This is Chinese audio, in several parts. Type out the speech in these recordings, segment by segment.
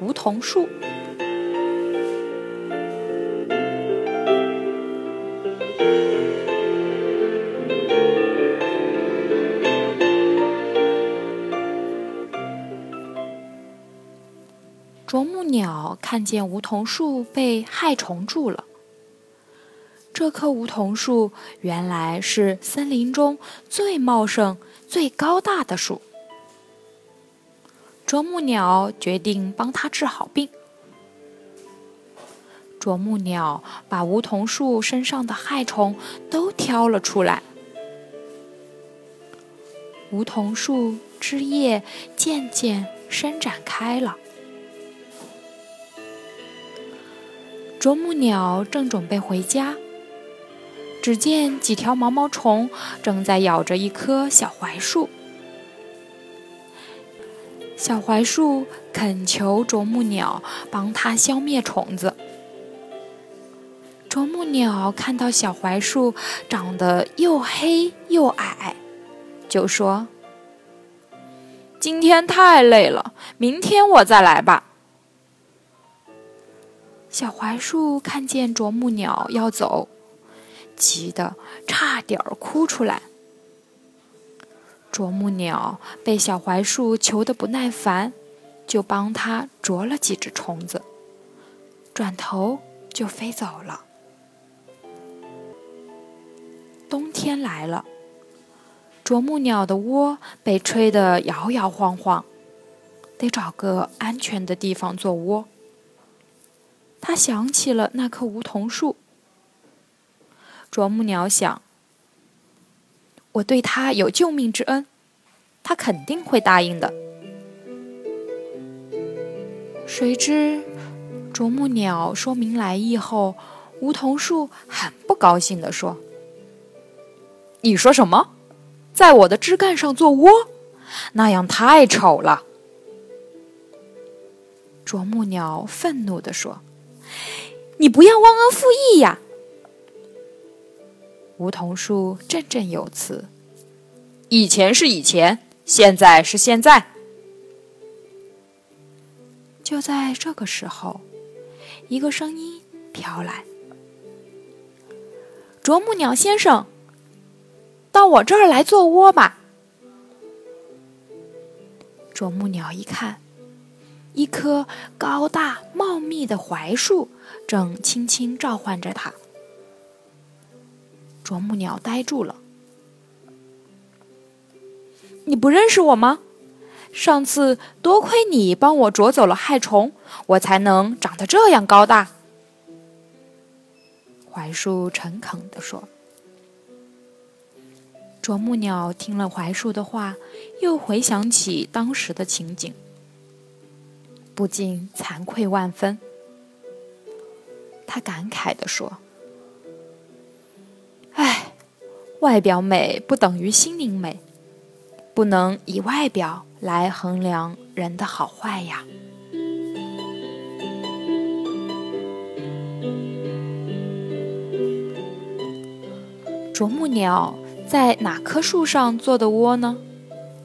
梧桐树。啄木鸟看见梧桐树被害虫蛀了。这棵梧桐树原来是森林中最茂盛、最高大的树。啄木鸟决定帮它治好病。啄木鸟把梧桐树身上的害虫都挑了出来，梧桐树枝叶渐渐伸展开了。啄木鸟正准备回家，只见几条毛毛虫正在咬着一棵小槐树。小槐树恳求啄木鸟帮它消灭虫子。啄木鸟看到小槐树长得又黑又矮，就说：“今天太累了，明天我再来吧。”小槐树看见啄木鸟要走，急得差点哭出来。啄木鸟被小槐树求得不耐烦，就帮它啄了几只虫子，转头就飞走了。冬天来了，啄木鸟的窝被吹得摇摇晃晃，得找个安全的地方做窝。他想起了那棵梧桐树。啄木鸟想：“我对他有救命之恩，他肯定会答应的。”谁知，啄木鸟说明来意后，梧桐树很不高兴地说：“你说什么？在我的枝干上做窝？那样太丑了！”啄木鸟愤怒地说。你不要忘恩负义呀！梧桐树振振有词：“以前是以前，现在是现在。”就在这个时候，一个声音飘来：“啄木鸟先生，到我这儿来做窝吧。”啄木鸟一看。一棵高大茂密的槐树正轻轻召唤着它。啄木鸟呆住了。你不认识我吗？上次多亏你帮我啄走了害虫，我才能长得这样高大。槐树诚恳地说。啄木鸟听了槐树的话，又回想起当时的情景。不禁惭愧万分，他感慨地说：“外表美不等于心灵美，不能以外表来衡量人的好坏呀。”啄木鸟在哪棵树上做的窝呢？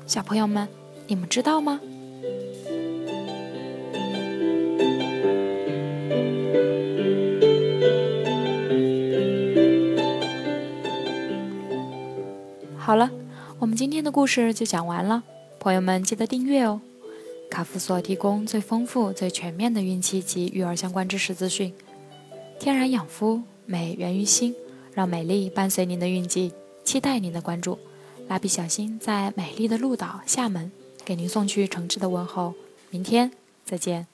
小朋友们，你们知道吗？好了，我们今天的故事就讲完了。朋友们记得订阅哦！卡夫所提供最丰富、最全面的孕期及育儿相关知识资讯。天然养肤，美源于心，让美丽伴随您的孕期，期待您的关注。蜡笔小新在美丽的鹭岛厦门给您送去诚挚的问候。明天再见。